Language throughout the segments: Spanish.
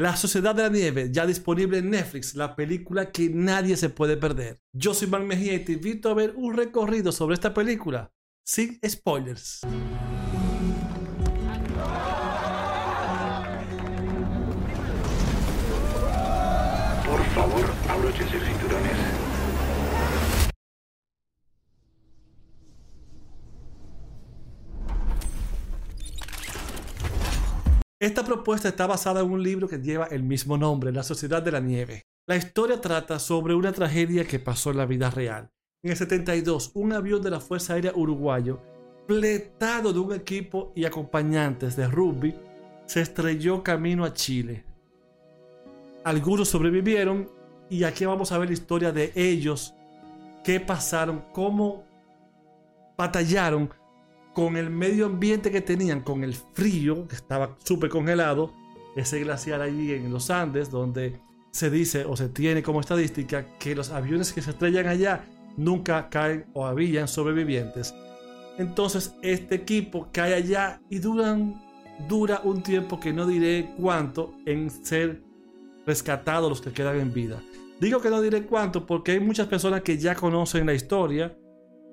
La Sociedad de la Nieve, ya disponible en Netflix, la película que nadie se puede perder. Yo soy Mar Mejía y te invito a ver un recorrido sobre esta película, sin spoilers. Por favor, cinturones. Esta propuesta está basada en un libro que lleva el mismo nombre, La Sociedad de la Nieve. La historia trata sobre una tragedia que pasó en la vida real. En el 72, un avión de la Fuerza Aérea Uruguayo, pletado de un equipo y acompañantes de rugby, se estrelló camino a Chile. Algunos sobrevivieron y aquí vamos a ver la historia de ellos, qué pasaron, cómo batallaron con el medio ambiente que tenían, con el frío, que estaba súper congelado, ese glaciar allí en los Andes, donde se dice o se tiene como estadística que los aviones que se estrellan allá nunca caen o habían sobrevivientes. Entonces este equipo cae allá y duran, dura un tiempo que no diré cuánto en ser rescatados los que quedan en vida. Digo que no diré cuánto porque hay muchas personas que ya conocen la historia,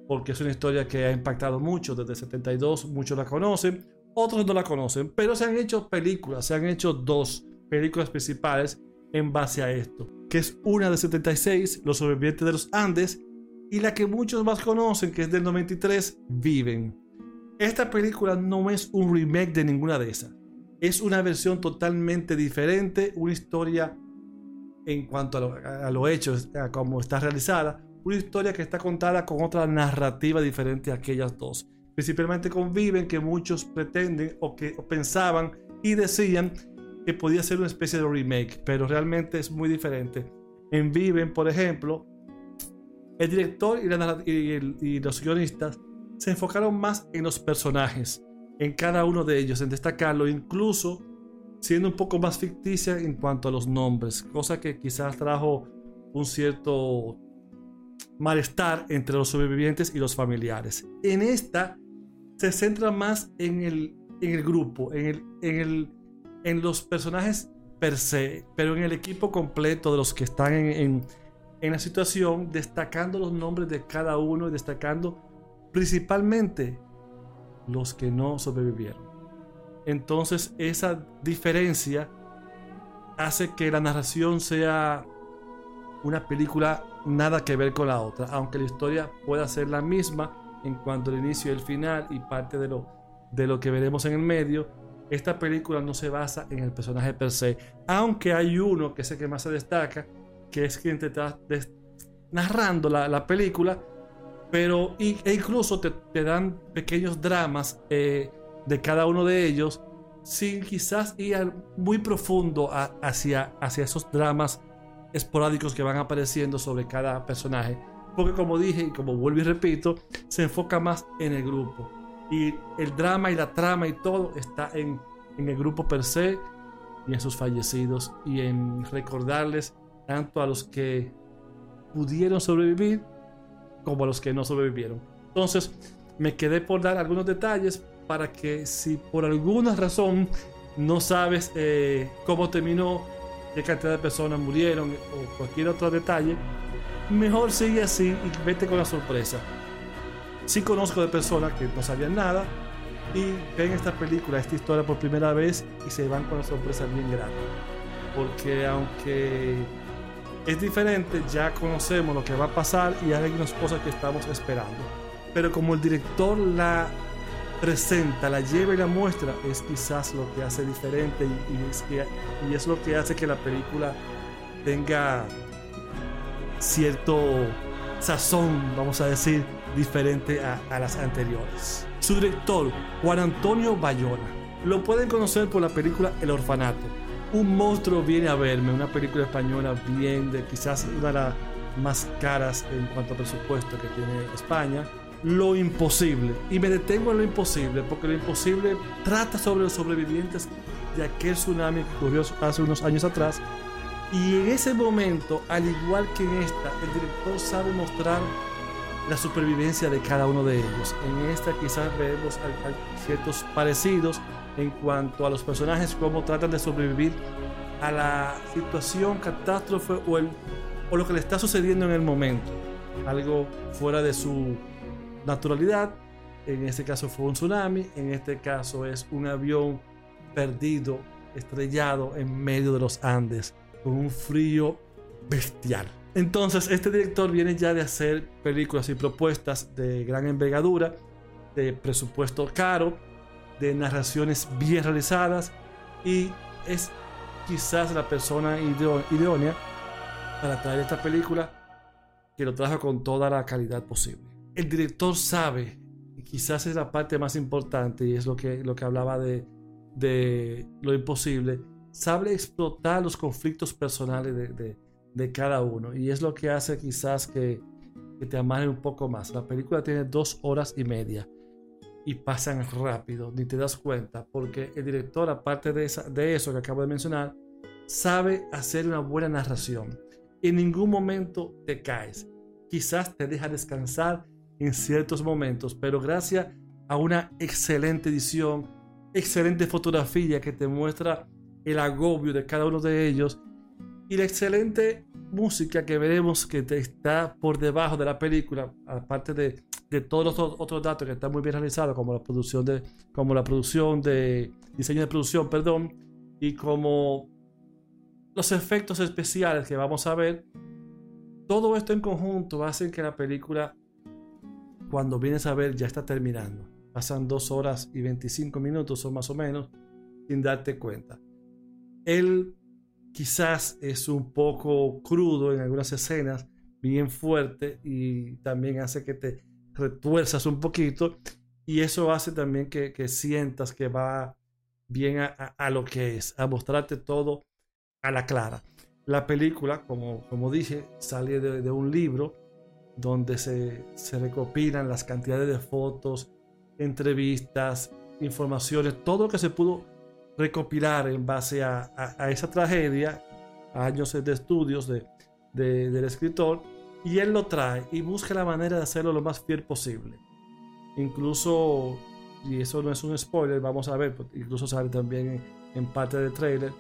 porque es una historia que ha impactado mucho desde el 72, muchos la conocen, otros no la conocen, pero se han hecho películas, se han hecho dos películas principales en base a esto, que es una de 76, Los sobrevivientes de los Andes, y la que muchos más conocen, que es del 93, Viven. Esta película no es un remake de ninguna de esas. Es una versión totalmente diferente, una historia en cuanto a lo, a lo hecho, a cómo está realizada, una historia que está contada con otra narrativa diferente a aquellas dos. Principalmente con Viven, que muchos pretenden o que pensaban y decían que podía ser una especie de remake, pero realmente es muy diferente. En Viven, por ejemplo, el director y, la, y, el, y los guionistas se enfocaron más en los personajes, en cada uno de ellos, en destacarlo, incluso siendo un poco más ficticia en cuanto a los nombres, cosa que quizás trajo un cierto malestar entre los sobrevivientes y los familiares. En esta se centra más en el, en el grupo, en, el, en, el, en los personajes per se, pero en el equipo completo de los que están en, en, en la situación, destacando los nombres de cada uno y destacando principalmente los que no sobrevivieron. Entonces esa diferencia hace que la narración sea una película nada que ver con la otra, aunque la historia pueda ser la misma en cuanto al inicio y el final y parte de lo, de lo que veremos en el medio, esta película no se basa en el personaje per se, aunque hay uno que es el que más se destaca, que es quien te está narrando la, la película, pero e incluso te, te dan pequeños dramas eh, de cada uno de ellos, sin quizás ir muy profundo hacia, hacia esos dramas esporádicos que van apareciendo sobre cada personaje. Porque como dije y como vuelvo y repito, se enfoca más en el grupo. Y el drama y la trama y todo está en, en el grupo per se y en sus fallecidos y en recordarles tanto a los que pudieron sobrevivir como a los que no sobrevivieron. Entonces, me quedé por dar algunos detalles para que si por alguna razón no sabes eh, cómo terminó qué cantidad de personas murieron o cualquier otro detalle, mejor sigue así y vete con la sorpresa. Sí conozco de personas que no sabían nada y ven esta película, esta historia por primera vez y se van con la sorpresa bien grande. Porque aunque es diferente, ya conocemos lo que va a pasar y hay algunas cosas que estamos esperando. Pero como el director la presenta, la lleva y la muestra, es quizás lo que hace diferente y, y, es, que, y es, lo que hace que la película tenga cierto sazón, vamos a decir, diferente a, a las anteriores. Su director, Juan Antonio Bayona, lo pueden conocer por la película El Orfanato. Un monstruo viene a verme, una película española bien de quizás una de las más caras en cuanto a presupuesto que tiene España lo imposible. Y me detengo en lo imposible, porque lo imposible trata sobre los sobrevivientes de aquel tsunami que ocurrió hace unos años atrás. Y en ese momento, al igual que en esta, el director sabe mostrar la supervivencia de cada uno de ellos. En esta quizás vemos ciertos parecidos en cuanto a los personajes, cómo tratan de sobrevivir a la situación, catástrofe o, el, o lo que le está sucediendo en el momento. Algo fuera de su naturalidad. En este caso fue un tsunami, en este caso es un avión perdido, estrellado en medio de los Andes, con un frío bestial. Entonces, este director viene ya de hacer películas y propuestas de gran envergadura, de presupuesto caro, de narraciones bien realizadas y es quizás la persona idónea para traer esta película que lo trajo con toda la calidad posible. El director sabe, y quizás es la parte más importante y es lo que, lo que hablaba de, de lo imposible, sabe explotar los conflictos personales de, de, cada uno y es lo que hace quizás que, que te amarre un poco más. La película tiene dos horas y media y pasan rápido, ni te das cuenta, porque el director, aparte de, de eso que acabo de mencionar, sabe hacer una buena narración. En ningún momento te caes. Quizás te deja descansar en ciertos momentos, pero gracias a una excelente edición, excelente fotografía que te muestra el agobio de cada uno de ellos y la excelente música que veremos que te está por debajo de la película, aparte de de todos los otros datos que están muy bien realizados, como la producción de, como la producción de diseño de producción, perdón, y como los efectos especiales que vamos a ver, todo esto en conjunto hace que la película, cuando vienes a ver, ya está terminando. Pasan dos horas y 25 minutos o más o menos sin darte cuenta. Él quizás es un poco crudo en algunas escenas, bien fuerte y también hace que te retuerzas un poquito y eso hace también que, sientas que va bien a, lo que es, a mostrarte todo a la clara. La película, como, como dije, sale de, un libro donde se, se, recopilan las cantidades de fotos, entrevistas, informaciones, todo lo que se pudo recopilar en base a, esa tragedia, años de estudios de, del escritor y él lo trae y busca la manera de hacerlo lo más fiel posible. Incluso, y eso no es un spoiler, vamos a ver, incluso sale también en, parte del trailer,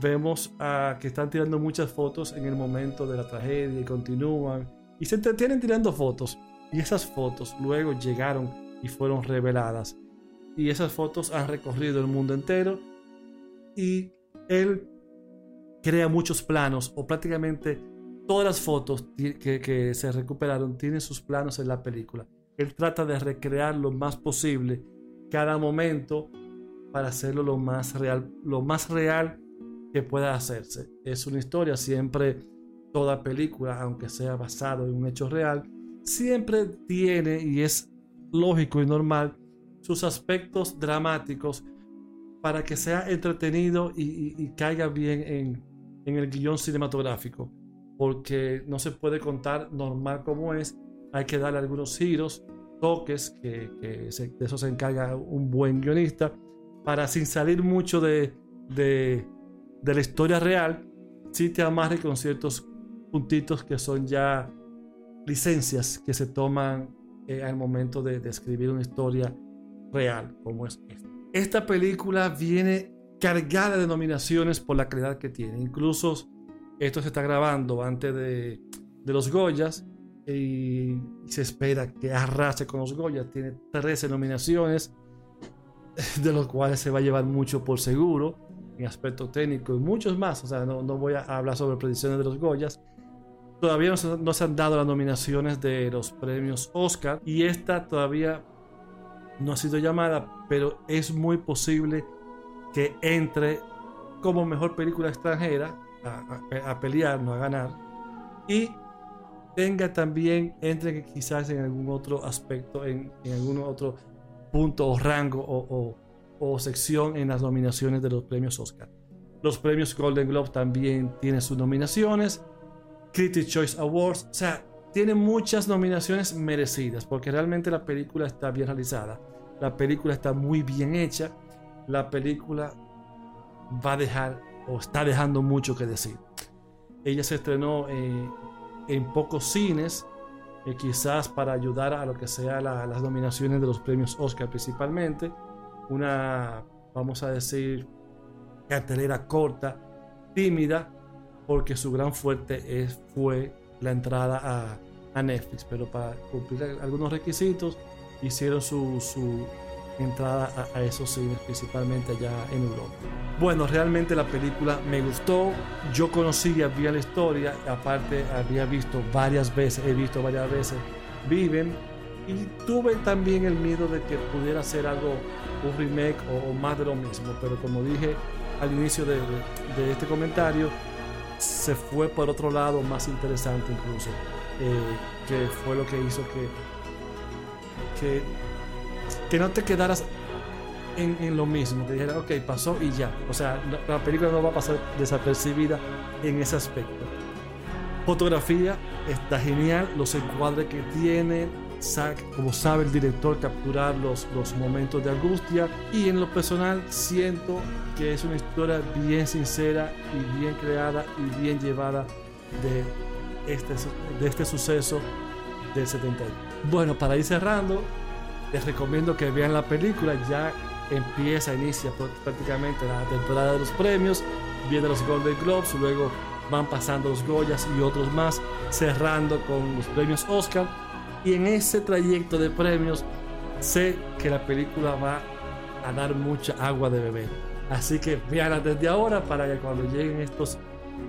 vemos a que están tirando muchas fotos en el momento de la tragedia y continúan y se entretienen tirando fotos. Y esas fotos luego llegaron y fueron reveladas. Y esas fotos han recorrido el mundo entero y él crea muchos planos o prácticamente todas las fotos que, se recuperaron tienen sus planos en la película. Él trata de recrear lo más posible cada momento para hacerlo lo más real, lo más real que pueda hacerse. Es una historia, siempre toda película, aunque sea basado en un hecho real, siempre tiene y es lógico y normal sus aspectos dramáticos para que sea entretenido y, caiga bien en, en el guion cinematográfico porque no se puede contar normal como es. Hay que darle algunos giros, toques, que, de eso se encarga un buen guionista, para sin salir mucho de, de, la historia real, sí te amarre con ciertos puntitos que son ya licencias que se toman eh, al momento de, de, escribir una historia real como es esta. Esta película viene cargada de nominaciones por la calidad que tiene. Incluso esto se está grabando antes de, los Goyas y se espera que arrase con los Goyas. Tiene 13 nominaciones, de los cuales se va a llevar mucho por seguro en aspecto técnico y muchos más. O sea, no, voy a hablar sobre predicciones de los Goyas. Todavía no se, han dado las nominaciones de los premios Oscar y esta todavía no ha sido llamada, pero es muy posible que entre como mejor película extranjera a, pelear, no a ganar. Y tenga también, entre quizás en algún otro aspecto, en, algún otro punto o rango o, o, sección en las nominaciones de los premios Oscar. Los premios Golden Globe también tienen sus nominaciones. Critics Choice Awards, o sea, tiene muchas nominaciones merecidas porque realmente la película está bien realizada. La película está muy bien hecha. La película va a dejar o está dejando mucho que decir. Ella se estrenó eh, en pocos cines, eh, quizás para ayudar a lo que sea las nominaciones de los premios Oscar principalmente. Una, vamos a decir, cartelera corta tímida porque su gran fuerte es, fue la entrada a, a Netflix, pero para cumplir algunos requisitos hicieron su, su entrada a, a, esos cines, principalmente allá en Europa. Bueno, realmente la película me gustó, yo conocía bien la historia, aparte había visto varias veces, he visto varias veces Viven, y tuve también el miedo de que pudiera ser algo, un remake o, o más de lo mismo, pero como dije al inicio de, de, de este comentario, se fue por otro lado más interesante incluso, eh, que fue lo que hizo que, que, que no te quedaras en, lo mismo, que dijera, ok, pasó y ya. O sea, la, la película no va a pasar desapercibida en ese aspecto. Fotografía está genial, los encuadres que tiene, como sabe el director capturar los, los momentos de angustia. Y en lo personal siento que es una historia bien sincera y bien creada y bien llevada de este, de este suceso del 71. Bueno, para ir cerrando, les recomiendo que vean la película, ya empieza, inicia prácticamente la temporada de los premios, viene los Golden Globes, luego van pasando los Goyas y otros más, cerrando con los premios Oscar y en ese trayecto de premios sé que la película va a dar mucha agua de beber. Así que véanla desde ahora para que cuando lleguen estos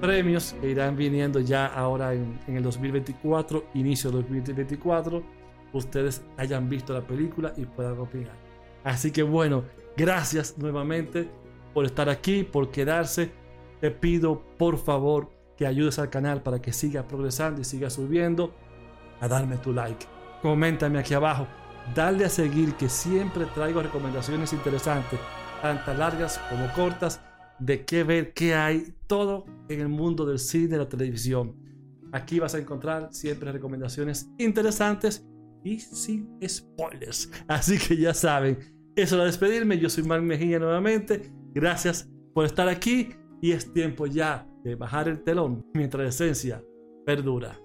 premios que irán viniendo ya ahora en, en el 2024, inicio del 2024, ustedes hayan visto la película y puedan opinar. Así que bueno, gracias nuevamente por estar aquí, por quedarse. Te pido por favor que ayudes al canal para que siga progresando y siga subiendo a darme tu like. Coméntame aquí abajo. Dale a seguir que siempre traigo recomendaciones interesantes, tanto largas como cortas, de qué ver, qué hay, todo en el mundo del cine la televisión. Aquí vas a encontrar siempre recomendaciones interesantes y sin spoilers. Así que ya saben, eso es despedirme. Yo soy Mark Mejía nuevamente. Gracias por estar aquí y es tiempo ya de bajar el telón mientras la esencia perdura.